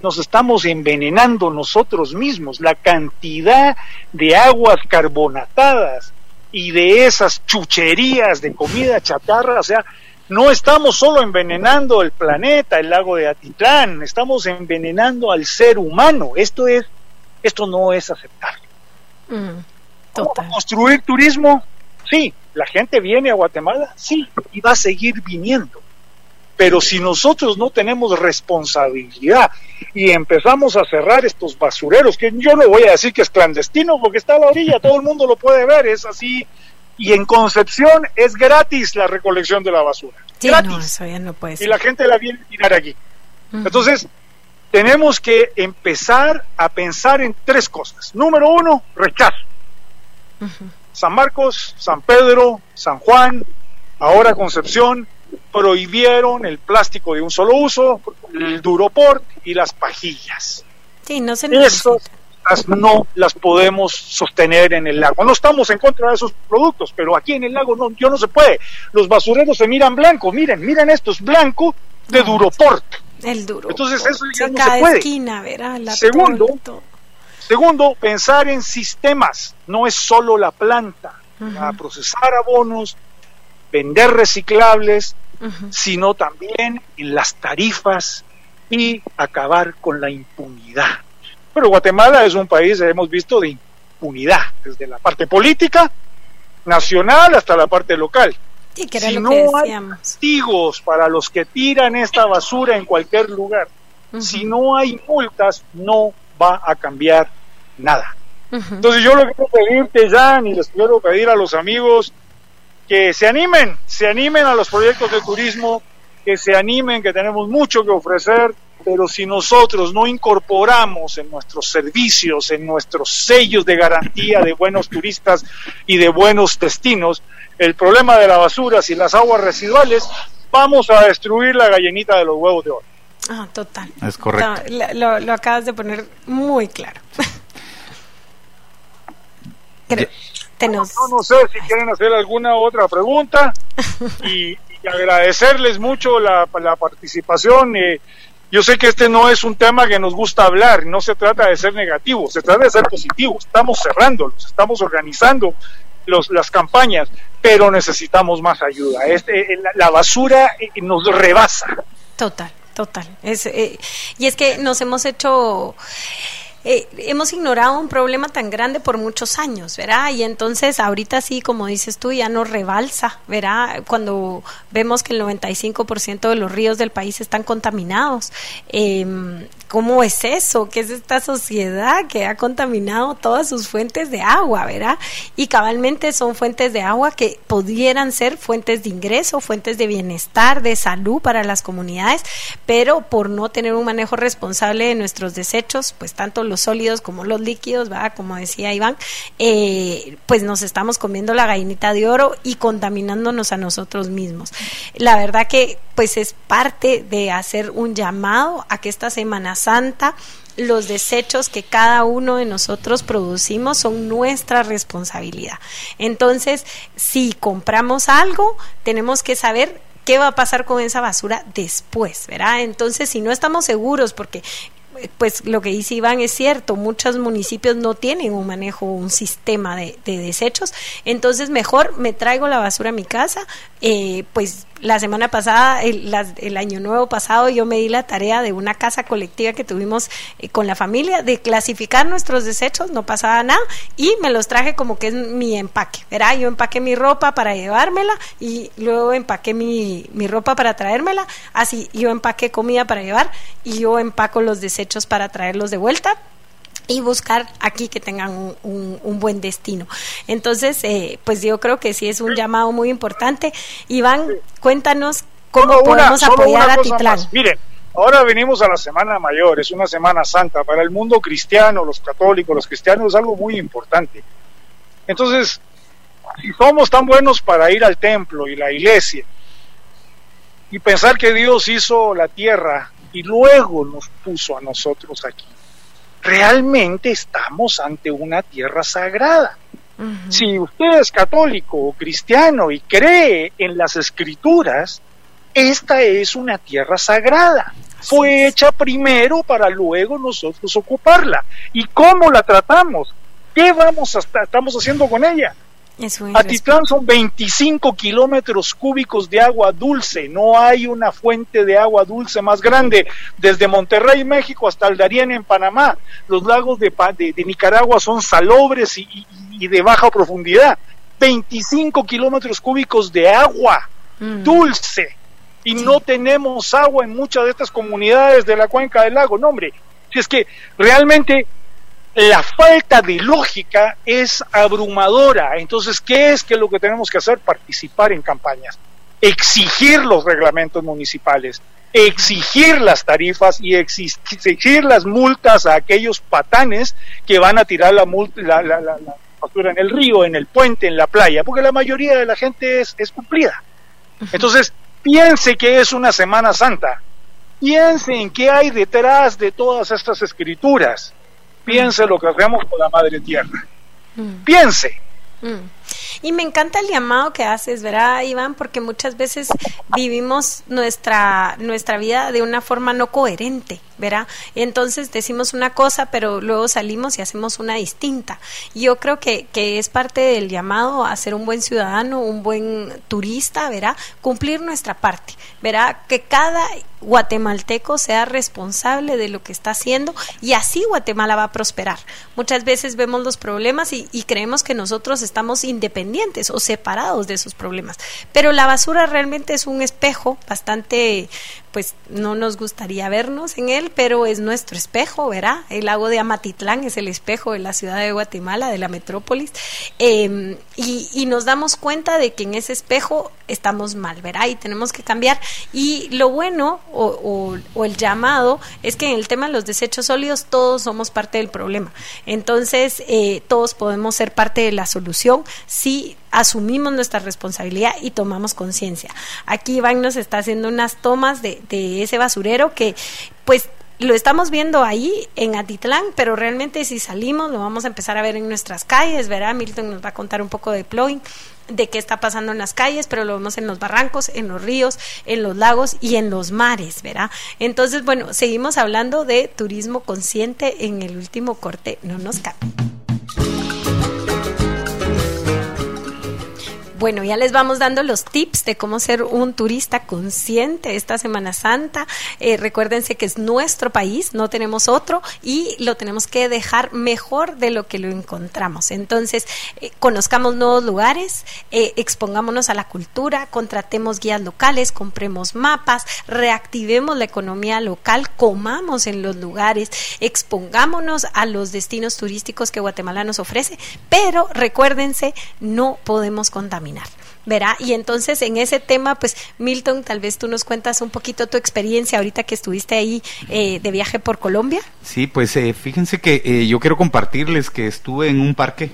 nos estamos envenenando nosotros mismos. La cantidad de aguas carbonatadas y de esas chucherías de comida chatarra, o sea, no estamos solo envenenando el planeta, el lago de Atitlán, estamos envenenando al ser humano. Esto es, esto no es aceptable. Mm, ¿Construir turismo? Sí. ¿La gente viene a Guatemala? Sí. Y va a seguir viniendo. Pero si nosotros no tenemos responsabilidad y empezamos a cerrar estos basureros, que yo no voy a decir que es clandestino porque está a la orilla, todo el mundo lo puede ver, es así y en Concepción es gratis la recolección de la basura. gratis. Y la gente la viene a tirar aquí. Entonces, tenemos que empezar a pensar en tres cosas. Número uno, rechazo. San Marcos, San Pedro, San Juan, ahora Concepción, prohibieron el plástico de un solo uso, el duroport y las pajillas. Sí, no se no las podemos sostener en el lago. No estamos en contra de esos productos, pero aquí en el lago no, yo no se puede. Los basureros se miran blanco, miren, miren esto, es blanco de Duroport. El duro. Entonces eso ya no se puede. Esquina, segundo, segundo, pensar en sistemas, no es solo la planta, a procesar abonos, vender reciclables, sino también en las tarifas y acabar con la impunidad. Pero Guatemala es un país, hemos visto, de impunidad, desde la parte política, nacional, hasta la parte local. Sí, que era si lo no que hay castigos para los que tiran esta basura en cualquier lugar, si no hay multas, no va a cambiar nada. Entonces yo lo que quiero pedirte, Jan, y les quiero pedir a los amigos que se animen, se animen a los proyectos de turismo, que se animen, que tenemos mucho que ofrecer, pero si nosotros no incorporamos en nuestros servicios, en nuestros sellos de garantía de buenos turistas y de buenos destinos, el problema de la basura y las aguas residuales, vamos a destruir la gallinita de los huevos de oro. Ah, total. Es correcto. lo, acabas de poner muy claro. no, no, sé si quieren hacer alguna otra pregunta y, agradecerles mucho la, la participación. Eh, yo sé que este no es un tema que nos gusta hablar, no se trata de ser negativo, se trata de ser positivo. Estamos cerrándolos, estamos organizando los, las campañas, pero necesitamos más ayuda. Este, la, basura eh, nos rebasa. Total, total. Es, eh, y es que nos hemos hecho eh, hemos ignorado un problema tan grande por muchos años, ¿verdad? Y entonces ahorita sí, como dices tú, ya nos rebalsa, ¿verdad? Cuando vemos que el 95% de los ríos del país están contaminados. Eh, ¿Cómo es eso? ¿Qué es esta sociedad que ha contaminado todas sus fuentes de agua, verdad? Y cabalmente son fuentes de agua que pudieran ser fuentes de ingreso, fuentes de bienestar, de salud para las comunidades, pero por no tener un manejo responsable de nuestros desechos, pues tanto los sólidos como los líquidos, ¿verdad? Como decía Iván, eh, pues nos estamos comiendo la gallinita de oro y contaminándonos a nosotros mismos. La verdad que pues es parte de hacer un llamado a que esta Semana Santa los desechos que cada uno de nosotros producimos son nuestra responsabilidad. Entonces, si compramos algo, tenemos que saber qué va a pasar con esa basura después, ¿verdad? Entonces, si no estamos seguros, porque pues lo que dice Iván es cierto, muchos municipios no tienen un manejo, un sistema de, desechos, entonces mejor me traigo la basura a mi casa, eh, pues la semana pasada, el, año nuevo pasado, yo me di la tarea de una casa colectiva que tuvimos eh, con la familia de clasificar nuestros desechos, no pasaba nada, y me los traje como que es mi empaque, ¿verdad? Yo empaqué mi ropa para llevármela y luego empaqué mi, mi ropa para traérmela, así yo empaqué comida para llevar y yo empaco los desechos para traerlos de vuelta y buscar aquí que tengan un, un, buen destino. Entonces, eh, pues yo creo que sí es un llamado muy importante. Iván, cuéntanos cómo podemos apoyar a Titlán. Miren, ahora venimos a la Semana Mayor, es una Semana Santa. Para el mundo cristiano, los católicos, los cristianos, es algo muy importante. Entonces, somos tan buenos para ir al templo y la iglesia y pensar que Dios hizo la tierra y luego nos puso a nosotros aquí. Realmente estamos ante una tierra sagrada. Si usted es católico o cristiano y cree en las escrituras, esta es una tierra sagrada. Fue hecha primero para luego nosotros ocuparla. ¿Y cómo la tratamos? ¿Qué vamos a estamos haciendo con ella? Atitlán son 25 kilómetros cúbicos de agua dulce. No hay una fuente de agua dulce más grande. Desde Monterrey, México, hasta el Darién en Panamá. Los lagos de, de, Nicaragua son salobres y, de baja profundidad. 25 kilómetros cúbicos de agua mm. dulce. Y no tenemos agua en muchas de estas comunidades de la cuenca del lago. No, hombre, si es que realmente la falta de lógica es abrumadora. Entonces, ¿qué es que lo que tenemos que hacer? Participar en campañas, exigir los reglamentos municipales, exigir las tarifas y exigir las multas a aquellos patanes que van a tirar la, la, la, la, factura en el río, en el puente, en la playa, porque la mayoría de la gente es, es cumplida. Entonces, piense que es una Semana Santa, piense en qué hay detrás de todas estas escrituras Piense lo que hacemos con la madre tierra. Mm. Piense. Mm. Y me encanta el llamado que haces, ¿verdad, Iván? Porque muchas veces vivimos nuestra, nuestra vida de una forma no coherente, ¿verdad? Entonces decimos una cosa, pero luego salimos y hacemos una distinta. Yo creo que, que es parte del llamado a ser un buen ciudadano, un buen turista, ¿verdad? Cumplir nuestra parte, ¿verdad? Que cada guatemalteco sea responsable de lo que está haciendo y así Guatemala va a prosperar. Muchas veces vemos los problemas y, y creemos que nosotros estamos independientes o separados de esos problemas. Pero la basura realmente es un espejo bastante pues no nos gustaría vernos en él, pero es nuestro espejo, ¿verdad? El lago de Amatitlán es el espejo de la ciudad de Guatemala, de la metrópolis, em, y, nos damos cuenta de que en ese espejo estamos mal, ¿verdad? Y tenemos que cambiar. Y lo bueno o, el llamado es que en el tema de los desechos sólidos todos somos parte del problema. Entonces, eh, todos podemos ser parte de la solución si asumimos nuestra responsabilidad y tomamos conciencia. Aquí Iván nos está haciendo unas tomas de, ese basurero que pues lo estamos viendo ahí en Atitlán, pero realmente si salimos lo vamos a empezar a ver en nuestras calles, ¿verdad? Milton nos va a contar un poco de plugin de qué está pasando en las calles, pero lo vemos en los barrancos, en los ríos, en los lagos y en los mares, ¿verdad? Entonces, bueno, seguimos hablando de turismo consciente en el último corte, no nos cambien. Bueno, ya les vamos dando los tips de cómo ser un turista consciente esta Semana Santa. Eh, recuérdense que es nuestro país, no tenemos otro y lo tenemos que dejar mejor de lo que lo encontramos. Entonces, eh, conozcamos nuevos lugares, eh, expongámonos a la cultura, contratemos guías locales, compremos mapas, reactivemos la economía local, comamos en los lugares, expongámonos a los destinos turísticos que Guatemala nos ofrece, pero recuérdense, no podemos contaminar verá y entonces en ese tema pues Milton tal vez tú nos cuentas un poquito tu experiencia ahorita que estuviste ahí eh, de viaje por Colombia. Sí pues eh, fíjense que eh, yo quiero compartirles que estuve en un parque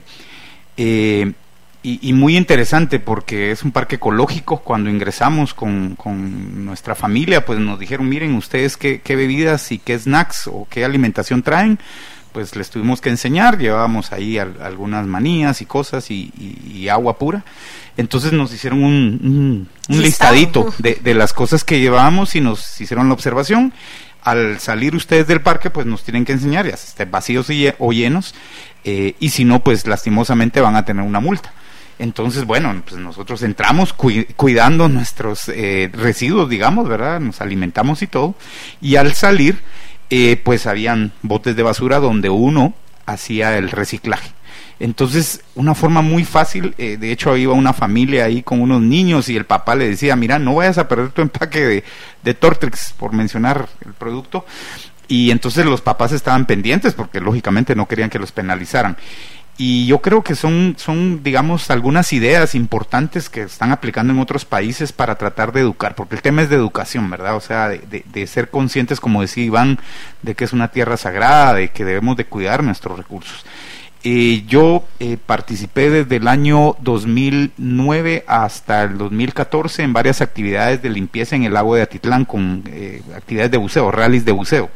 y, muy interesante porque es un parque ecológico. Cuando ingresamos con, con nuestra familia, pues nos dijeron, miren ustedes qué, qué, bebidas y qué snacks o qué alimentación traen pues les tuvimos que enseñar, llevábamos ahí algunas manías y cosas y, agua pura. Entonces nos hicieron un, listadito de, las cosas que llevábamos y nos hicieron la observación. Al salir ustedes del parque, pues nos tienen que enseñar, ya estén vacíos o llenos, eh, y si no, pues lastimosamente van a tener una multa. Entonces, bueno, pues nosotros entramos cuidando nuestros eh, residuos, digamos, ¿verdad? Nos alimentamos y todo. Y al salir, eh, pues habían botes de basura donde uno hacía el reciclaje. Entonces, una forma muy fácil, eh, de hecho iba una familia ahí con unos niños y el papá le decía, mira, no vayas a perder tu empaque de, de Tortrix, por mencionar el producto. Y entonces los papás estaban pendientes porque lógicamente no querían que los penalizaran y yo creo que son, son, digamos, algunas ideas importantes que están aplicando en otros países para tratar de educar, porque el tema es de educación, ¿verdad? O sea, de, de, ser conscientes, como decía Iván, de que es una tierra sagrada, de que debemos de cuidar nuestros recursos. Eh, yo eh, participé desde el año 2009 hasta el 2014 en varias actividades de limpieza en el lago de Atitlán con eh, actividades de buceo, rallies de buceo.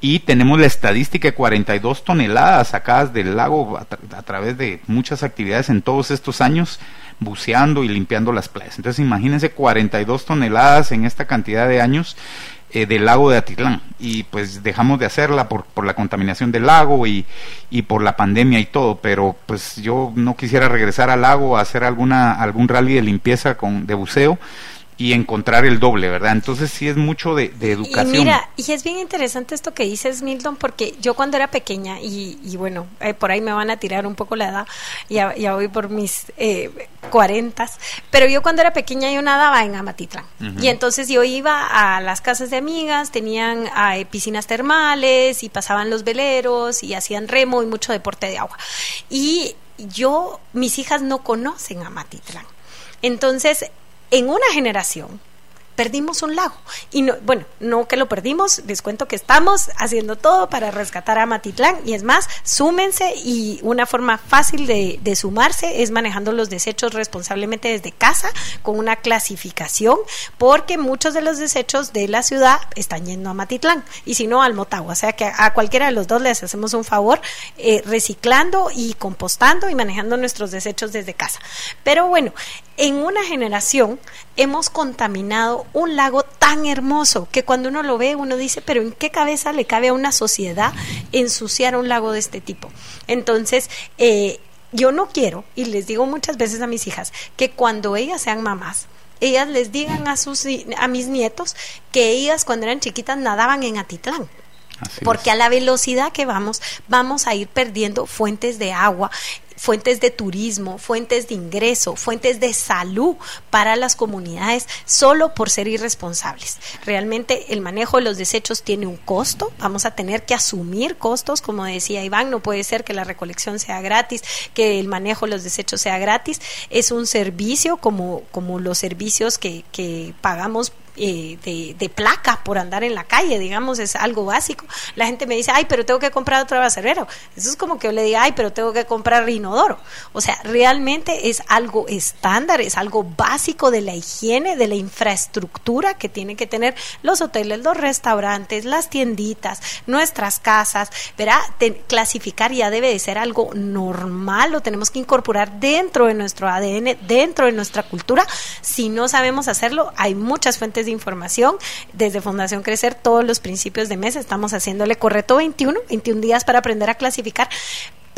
Y tenemos la estadística de 42 toneladas sacadas del lago a, través de muchas actividades en todos estos años buceando y limpiando las playas. Entonces imagínense 42 toneladas en esta cantidad de años eh, del lago de Atitlán. Y pues dejamos de hacerla por, por la contaminación del lago y, y, por la pandemia y todo, pero pues yo no quisiera regresar al lago a hacer alguna algún rally de limpieza con de buceo y encontrar el doble, ¿verdad? Entonces sí es mucho de, educación. Y mira, y es bien interesante esto que dices, Milton, porque yo cuando era pequeña, y, y bueno, eh, por ahí me van a tirar un poco la edad, ya, ya voy por mis eh, cuarentas, pero yo cuando era pequeña yo nadaba en Amatitlán. Y entonces yo iba a las casas de amigas, tenían eh, piscinas termales y pasaban los veleros y hacían remo y mucho deporte de agua. Y yo, mis hijas no conocen Amatitlán. Entonces, en una generación perdimos un lago. Y no, bueno, no que lo perdimos, les cuento que estamos haciendo todo para rescatar a Matitlán. Y es más, súmense y una forma fácil de, sumarse es manejando los desechos responsablemente desde casa con una clasificación, porque muchos de los desechos de la ciudad están yendo a Matitlán y si no al Motagua. O sea que a, a cualquiera de los dos les hacemos un favor eh, reciclando y compostando y manejando nuestros desechos desde casa. Pero bueno, en una generación hemos contaminado un lago tan hermoso que cuando uno lo ve uno dice, pero ¿en qué cabeza le cabe a una sociedad ensuciar un lago de este tipo? Entonces, eh, yo no quiero, y les digo muchas veces a mis hijas, que cuando ellas sean mamás, ellas les digan a sus a mis nietos que ellas cuando eran chiquitas nadaban en Atitlán. Así porque es. a la velocidad que vamos, vamos a ir perdiendo fuentes de agua fuentes de turismo, fuentes de ingreso, fuentes de salud para las comunidades solo por ser irresponsables. Realmente el manejo de los desechos tiene un costo, vamos a tener que asumir costos, como decía Iván, no puede ser que la recolección sea gratis, que el manejo de los desechos sea gratis, es un servicio como, como los servicios que, que pagamos eh, de, de, placa por andar en la calle, digamos, es algo básico. La gente me dice, ay, pero tengo que comprar otro basurero. Eso es como que yo le diga, ay, pero tengo que comprar inodoro. O sea, realmente es algo estándar, es algo básico de la higiene, de la infraestructura que tienen que tener los hoteles, los restaurantes, las tienditas, nuestras casas. Verá, clasificar ya debe de ser algo normal, lo tenemos que incorporar dentro de nuestro ADN, dentro de nuestra cultura. Si no sabemos hacerlo, hay muchas fuentes de información. Desde Fundación Crecer, todos los principios de mes estamos haciéndole correcto 21, 21 días para aprender a clasificar.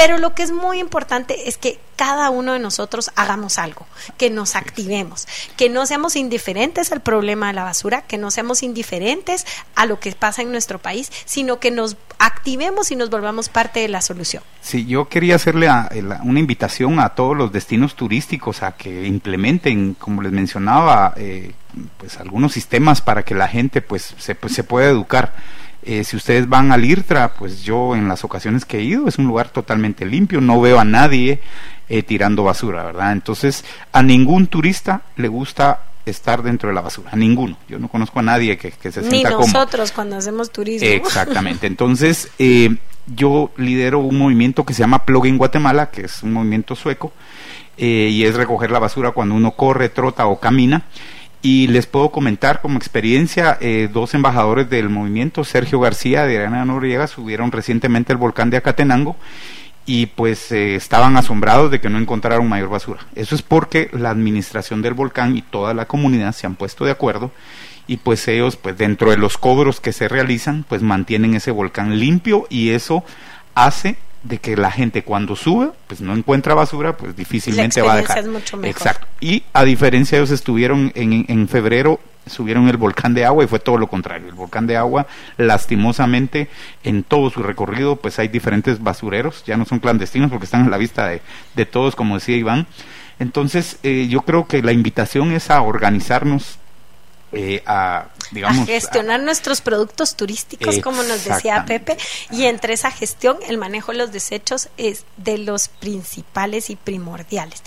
Pero lo que es muy importante es que cada uno de nosotros hagamos algo, que nos activemos, que no seamos indiferentes al problema de la basura, que no seamos indiferentes a lo que pasa en nuestro país, sino que nos activemos y nos volvamos parte de la solución. Sí, yo quería hacerle a, una invitación a todos los destinos turísticos a que implementen, como les mencionaba, eh, pues algunos sistemas para que la gente pues se, pues, se pueda educar eh, si ustedes van al IRTRA, pues yo en las ocasiones que he ido es un lugar totalmente limpio, no veo a nadie eh, tirando basura, ¿verdad? Entonces, a ningún turista le gusta estar dentro de la basura, a ninguno. Yo no conozco a nadie que, que se sienta Ni nosotros cuando hacemos turismo. Exactamente. Entonces, eh, yo lidero un movimiento que se llama Plugin Guatemala, que es un movimiento sueco, eh, y es recoger la basura cuando uno corre, trota o camina. Y les puedo comentar como experiencia, eh, dos embajadores del movimiento, Sergio García de Adriana Noriega, subieron recientemente el volcán de Acatenango y pues eh, estaban asombrados de que no encontraron mayor basura. Eso es porque la administración del volcán y toda la comunidad se han puesto de acuerdo y pues ellos pues dentro de los cobros que se realizan pues mantienen ese volcán limpio y eso hace de que la gente cuando sube, pues no encuentra basura, pues difícilmente va a dejar. Es mucho mejor. Exacto. Y a diferencia ellos estuvieron en, en febrero, subieron el volcán de agua y fue todo lo contrario. El volcán de agua, lastimosamente, en todo su recorrido, pues hay diferentes basureros, ya no son clandestinos porque están a la vista de, de todos, como decía Iván. Entonces, eh, yo creo que la invitación es a organizarnos eh, a, digamos, a gestionar a, nuestros productos turísticos, como nos decía Pepe, y entre esa gestión el manejo de los desechos es de los principales y primordiales.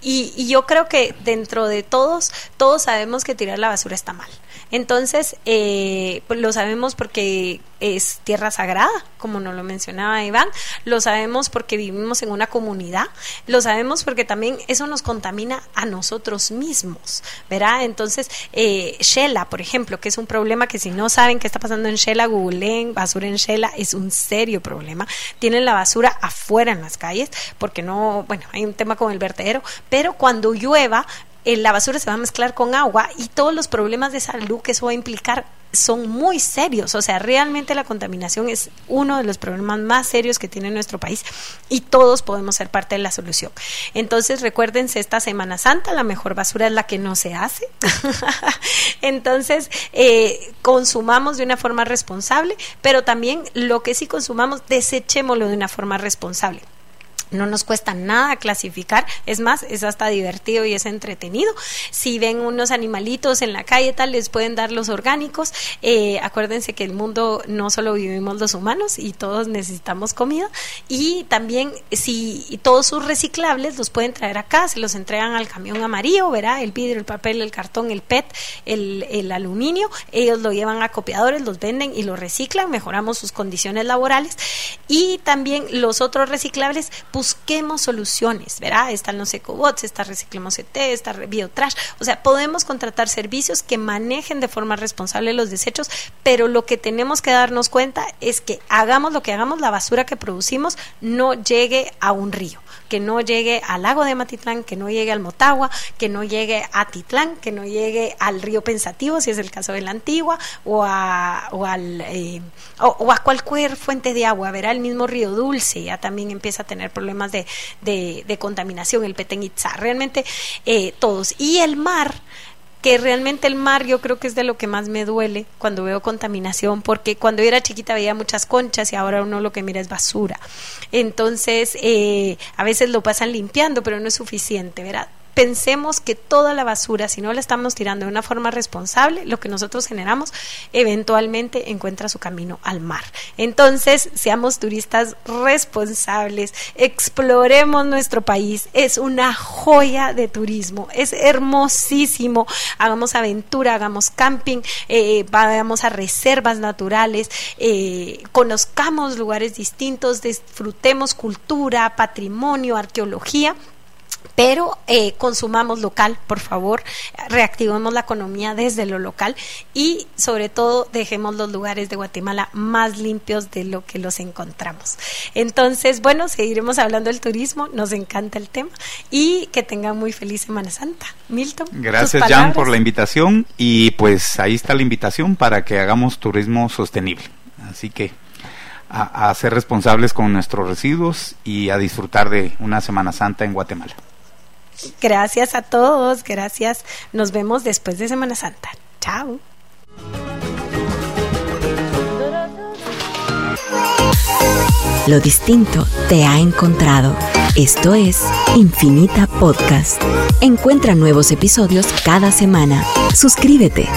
Y, y yo creo que dentro de todos, todos sabemos que tirar la basura está mal. Entonces, eh, pues lo sabemos porque es tierra sagrada, como nos lo mencionaba Iván, lo sabemos porque vivimos en una comunidad, lo sabemos porque también eso nos contamina a nosotros mismos, ¿verdad? Entonces, eh, Shela, por ejemplo, que es un problema que si no saben qué está pasando en Shela, googleen basura en Shela, es un serio problema. Tienen la basura afuera en las calles, porque no, bueno, hay un tema con el vertedero, pero cuando llueva, la basura se va a mezclar con agua y todos los problemas de salud que eso va a implicar son muy serios. O sea, realmente la contaminación es uno de los problemas más serios que tiene nuestro país y todos podemos ser parte de la solución. Entonces, recuérdense, esta Semana Santa la mejor basura es la que no se hace. Entonces, eh, consumamos de una forma responsable, pero también lo que sí consumamos, desechémoslo de una forma responsable no nos cuesta nada clasificar, es más, es hasta divertido y es entretenido. Si ven unos animalitos en la calle, tal, les pueden dar los orgánicos. Eh, acuérdense que el mundo no solo vivimos los humanos y todos necesitamos comida. Y también, si todos sus reciclables los pueden traer acá, se los entregan al camión amarillo, verá, el vidrio, el papel, el cartón, el PET, el, el aluminio. Ellos lo llevan a copiadores, los venden y lo reciclan, mejoramos sus condiciones laborales. Y también los otros reciclables busquemos soluciones, ¿verdad? Están los ecobots, está Reciclemos ET, está Biotrash, o sea, podemos contratar servicios que manejen de forma responsable los desechos, pero lo que tenemos que darnos cuenta es que hagamos lo que hagamos, la basura que producimos no llegue a un río que no llegue al lago de Matitlán, que no llegue al Motagua, que no llegue a Titlán, que no llegue al río Pensativo, si es el caso de la Antigua, o a, o al, eh, o, a cualquier fuente de agua, verá el mismo río Dulce, ya también empieza a tener problemas de, de, contaminación, el Petén Itzá, realmente eh, todos. Y el mar, que realmente el mar yo creo que es de lo que más me duele cuando veo contaminación, porque cuando yo era chiquita veía muchas conchas y ahora uno lo que mira es basura. Entonces, eh, a veces lo pasan limpiando, pero no es suficiente, ¿verdad? Pensemos que toda la basura, si no la estamos tirando de una forma responsable, lo que nosotros generamos eventualmente encuentra su camino al mar. Entonces, seamos turistas responsables, exploremos nuestro país, es una joya de turismo, es hermosísimo, hagamos aventura, hagamos camping, eh, vayamos a reservas naturales, eh, conozcamos lugares distintos, disfrutemos cultura, patrimonio, arqueología pero eh, consumamos local, por favor, reactivemos la economía desde lo local y sobre todo dejemos los lugares de Guatemala más limpios de lo que los encontramos. Entonces, bueno, seguiremos hablando del turismo, nos encanta el tema y que tengan muy feliz Semana Santa. Milton. Gracias, Jan, por la invitación y pues ahí está la invitación para que hagamos turismo sostenible. Así que a ser responsables con nuestros residuos y a disfrutar de una Semana Santa en Guatemala. Gracias a todos, gracias. Nos vemos después de Semana Santa. Chao. Lo distinto te ha encontrado. Esto es Infinita Podcast. Encuentra nuevos episodios cada semana. Suscríbete.